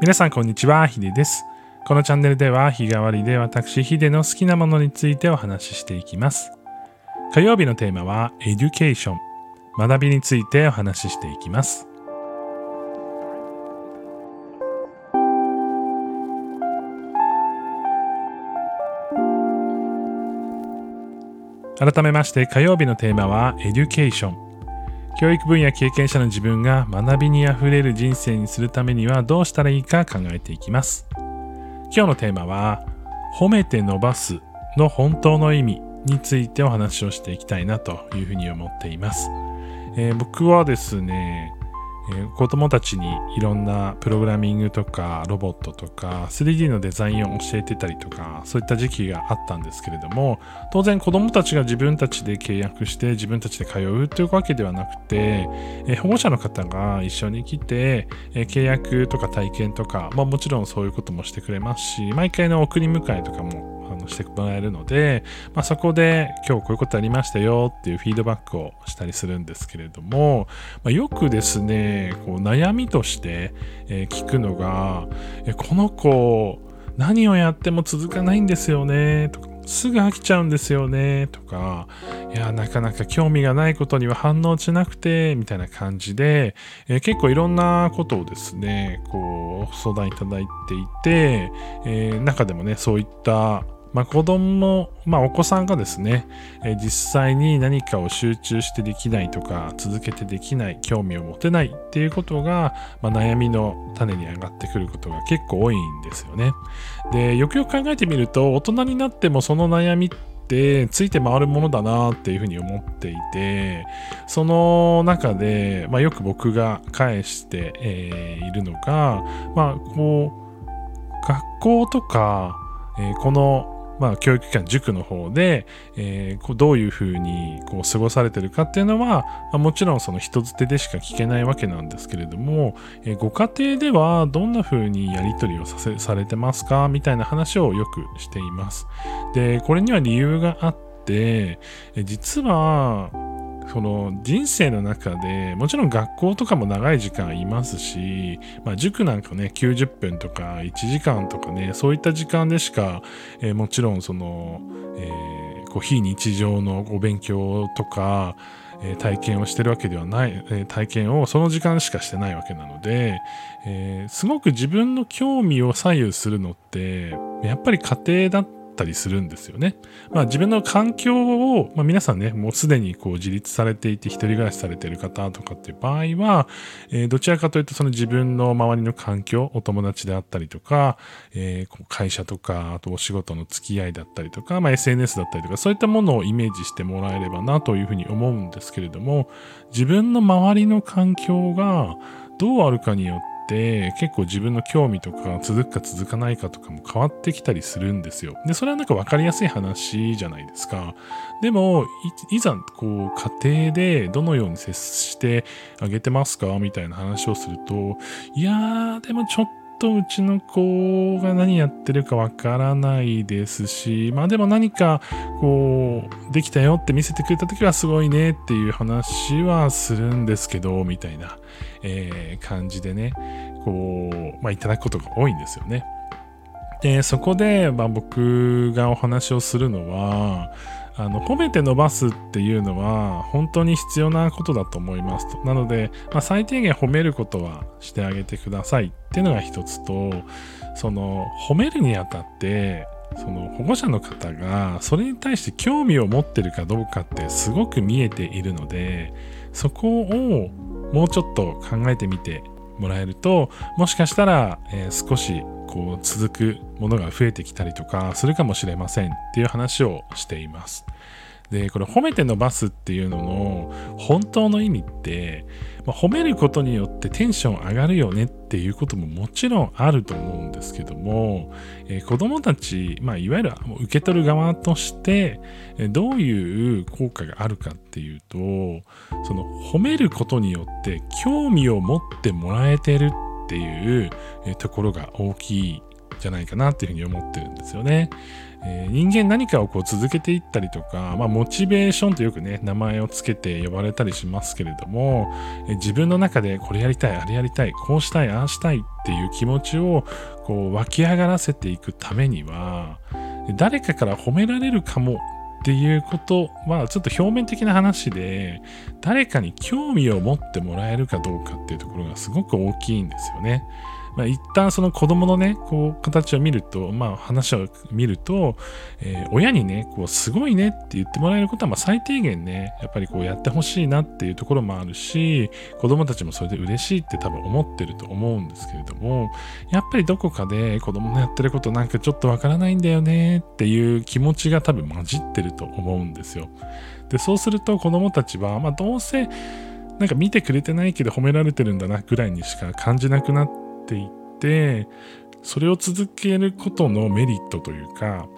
皆さんこんにちは、ヒデです。このチャンネルでは日替わりで私ヒデの好きなものについてお話ししていきます。火曜日のテーマは education、学びについてお話ししていきます。改めまして火曜日のテーマは education。教育分野経験者の自分が学びにあふれる人生にするためにはどうしたらいいか考えていきます。今日のテーマは褒めて伸ばすの本当の意味についてお話をしていきたいなというふうに思っています。えー僕はですね、えー子供たちにいろんなプログラミングとかロボットとか 3D のデザインを教えてたりとかそういった時期があったんですけれども当然子供たちが自分たちで契約して自分たちで通うというわけではなくて、えー保護者の方が一緒に来て、えー契約とか体験とか、まあ、もちろんそういうこともしてくれますし毎回の送り迎えとかもあのしてもらえるので、まあ、そこで今日こういうことありましたよっていうフィードバックをしたりするんですけれども、まあ、よくですねこう悩みとして、え聞くのが、えこの子何をやっても続かないんですよねとかすぐ飽きちゃうんですよねとかいやなかなか興味がないことには反応しなくてみたいな感じで、えー結構いろんなことをですねこう相談いただいていて、えー中でもねそういったまあ、子供、まあ、お子さんがですね、え実際に何かを集中してできないとか続けてできない興味を持てないっていうことが、まあ、悩みの種に上がってくることが結構多いんですよね。でよくよく考えてみると大人になってもその悩みってついて回るものだなっていうふうに思っていてその中で、まあ、よく僕が返して、えーいるのが、まあ、こう学校とか、このまあ、教育機関塾の方で、えーこうどういうふうにこう過ごされてるかっていうのは、ま、もちろんその人づてでしか聞けないわけなんですけれども、えーご家庭ではどんなふうにやり取りをさせされてますか？みたいな話をよくしています。でこれには理由があって実はその人生の中でもちろん学校とかも長い時間いますし、まあ、塾なんかね90分とか1時間とかねそういった時間でしか、えーもちろんその、えーこう非日常のお勉強とか、えー体験をしてるわけではない、え体験をその時間しかしてないわけなので、えすごく自分の興味を左右するのってやっぱり家庭だったたりするんですよね。まあ、自分の環境を、まあ、皆さんねもうすでにこう自立されていて一人暮らしされている方とかっていう場合は、えーどちらかというとその自分の周りの環境お友達であったりとか、えー会社とかあとお仕事の付き合いだったりとか、まあ、SNS だったりとかそういったものをイメージしてもらえればなというふうに思うんですけれども自分の周りの環境がどうあるかによって結構自分の興味とか続くか続かないかとかも変わってきたりするんですよ。で、それはなんか分かりやすい話じゃないですか。でも、いざこう家庭でどのように接してあげてますか？みたいな話をすると、いやー、でもちょっとうちの子が何やってるかわからないですし、まあでも何かこう、できたよって見せてくれた時はすごいねっていう話はするんですけど、みたいな、えー感じでね、こう、まあいただくことが多いんですよね。で、そこで、まあ僕がお話をするのは、あの褒めて伸ばすっていうのは本当に必要なことだと思いますと。なので、まあ、最低限褒めることはしてあげてくださいっていうのが一つと、その褒めるにあたって、その保護者の方がそれに対して興味を持ってるかどうかってすごく見えているので、そこをもうちょっと考えてみてもらえると、もしかしたら、えー少しこう続くものが増えてきたりとかするかもしれませんっていう話をしています。で、これ褒めて伸ばすっていうのの本当の意味って、まあ褒めることによってテンション上がるよねっていうことももちろんあると思うんですけども、えー子供たち、まあ、いわゆる受け取る側として、どういう効果があるかっていうと、その褒めることによって興味を持ってもらえてるっていうところが大きいじゃないかなっていうふうに思ってるんですよね。えー、人間何かをこう続けていったりとか、まあ、モチベーションとよくね名前をつけて呼ばれたりしますけれども、えー、自分の中でこれやりたいあれやりたいこうしたいああしたいっていう気持ちをこう湧き上がらせていくためには誰かから褒められるかもっていうことはちょっと表面的な話で誰かに興味を持ってもらえるかどうかっていうところがすごく大きいんですよね。まあ、一旦その子供のね、こう、形を見ると、まあ、話を見ると、えー、親にね、こう、すごいねって言ってもらえることは、まあ、最低限ね、やっぱりこう、やってほしいなっていうところもあるし、子供たちもそれで嬉しいって多分思ってると思うんですけれども、やっぱりどこかで子供のやってることなんかちょっとわからないんだよねっていう気持ちが多分混じってると思うんですよ。で、そうすると子供たちは、まあ、どうせ、なんか見てくれてないけど褒められてるんだなぐらいにしか感じなくなってっていってそれを続けることのメリットというか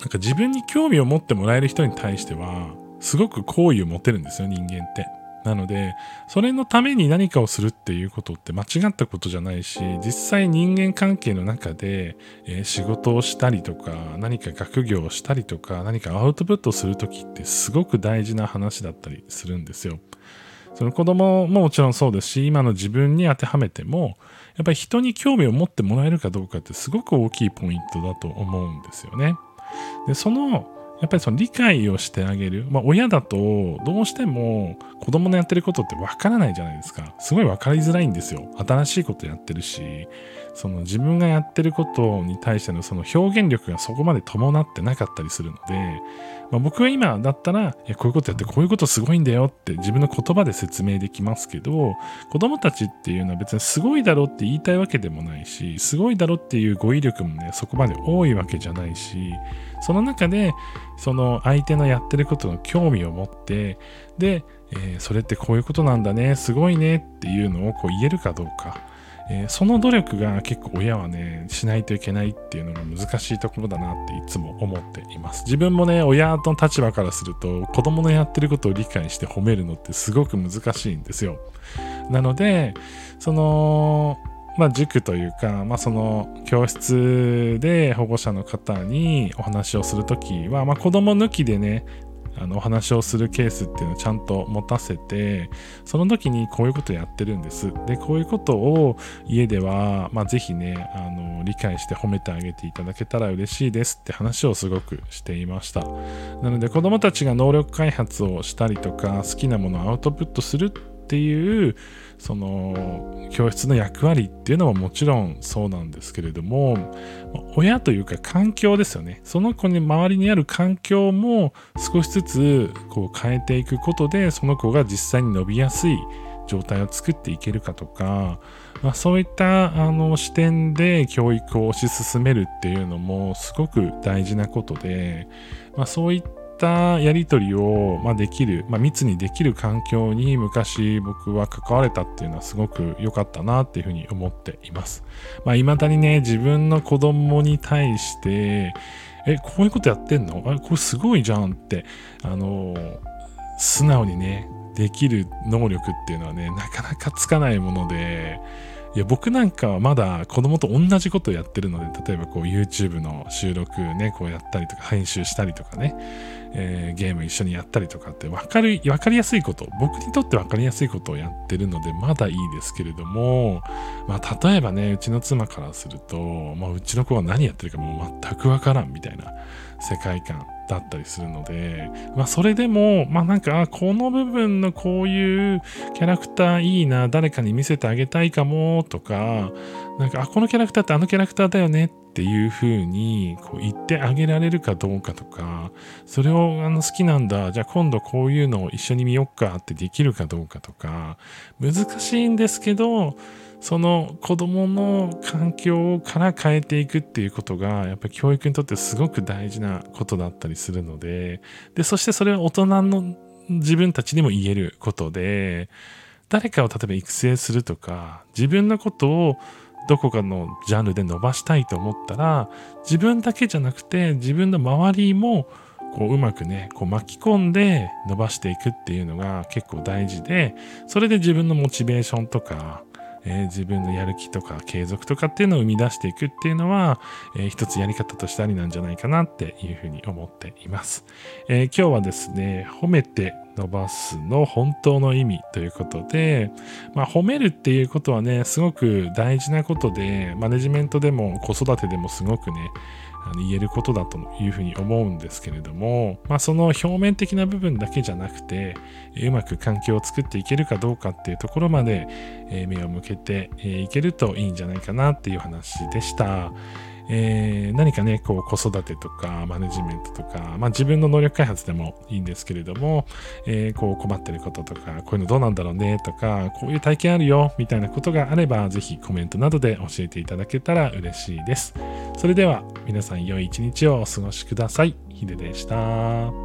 なんか自分に興味を持ってもらえる人に対してはすごく好意を持てるんですよ人間って。なのでそれのために何かをするっていうことって間違ったことじゃないし実際人間関係の中で、えー、仕事をしたりとか何か学業をしたりとか何かアウトプットする時ってすごく大事な話だったりするんですよ。その子供ももちろんそうですし、今の自分に当てはめても、やっぱり人に興味を持ってもらえるかどうかってすごく大きいポイントだと思うんですよね。で、その、やっぱりその理解をしてあげる。まあ親だとどうしても子供のやってることってわからないじゃないですか。すごいわかりづらいんですよ。新しいことやってるし、その自分がやってることに対してのその表現力がそこまで伴ってなかったりするので、まあ、僕は今だったら、いや、こういうことやってこういうことすごいんだよって自分の言葉で説明できますけど、子供たちっていうのは別にすごいだろうって言いたいわけでもないし、すごいだろうっていう語彙力もね、そこまで多いわけじゃないし、その中で、その相手のやってることの興味を持って、で、えー、それってこういうことなんだね、すごいねっていうのをこう言えるかどうか。えー、その努力が結構親はね、しないといけないっていうのが難しいところだなっていつも思っています。自分もね、親の立場からすると、子供のやってることを理解して褒めるのってすごく難しいんですよ。なので、その、まあ、塾というか、まあ、その教室で保護者の方にお話をするときは、まあ、子供抜きでね、あのお話をするケースっていうのをちゃんと持たせてその時にこういうことやってるんです。でこういうことを家では、まあ、ぜひねあの理解して褒めてあげていただけたら嬉しいですって話をすごくしていました。なので子どもたちが能力開発をしたりとか好きなものをアウトプットするってていうその教室の役割っていうのももちろんそうなんですけれども親というか環境ですよね。その子に周りにある環境も少しずつこう変えていくことでその子が実際に伸びやすい状態を作っていけるかとか、まあ、そういったあの視点で教育を推し進めるっていうのもすごく大事なことで、まあ、そういっったやり取りを、まあ、できる、まあ、密にできる環境に昔僕は関われたっていうのはすごく良かったなっていうふうに思っています。まあ、未だにね、自分の子供に対して、え、こういうことやってんの？あれ、これすごいじゃんって、あの、素直にね、できる能力っていうのはね、なかなかつかないもので、いや僕なんかはまだ子供と同じことをやってるので例えばこう YouTube の収録ねこうやったりとか編集したりとかね、えー、ゲーム一緒にやったりとかって分かる分かりやすいこと僕にとって分かりやすいことをやってるのでまだいいですけれども、まあ、例えばねうちの妻からすると、まあ、うちの子は何やってるかもう全く分からんみたいな世界観だったりするので、まあ、それでも、まあ、なんか、この部分のこういうキャラクターいいな、誰かに見せてあげたいかもとか、なんか、あ、このキャラクターってあのキャラクターだよねっていう風にこう言ってあげられるかどうかとか、それをあの好きなんだ、じゃあ今度こういうのを一緒に見よっかってできるかどうかとか、難しいんですけど、その子供の環境から変えていくっていうことがやっぱり教育にとってすごく大事なことだったりするのででそしてそれは大人の自分たちにも言えることで誰かを例えば育成するとか自分のことをどこかのジャンルで伸ばしたいと思ったら自分だけじゃなくて自分の周りもこううまくねこう巻き込んで伸ばしていくっていうのが結構大事でそれで自分のモチベーションとかえー、自分のやる気とか継続とかっていうのを生み出していくっていうのは、えー、一つやり方としてありなんじゃないかなっていうふうに思っています。えー、今日はですね、褒めて伸ばすの本当の意味ということで、まあ、褒めるっていうことはね、すごく大事なことで、マネジメントでも子育てでもすごくね、言えることだというふうに思うんですけれども、まあ、その表面的な部分だけじゃなくて、うまく環境を作っていけるかどうかっていうところまで目を向けていけるといいんじゃないかなっていう話でした。えー、何かね、こう子育てとかマネジメントとか、まあ自分の能力開発でもいいんですけれども、えー、こう困ってることとか、こういうのどうなんだろうねとか、こういう体験あるよみたいなことがあれば、ぜひコメントなどで教えていただけたら嬉しいです。それでは皆さん良い一日をお過ごしください。ヒデでした。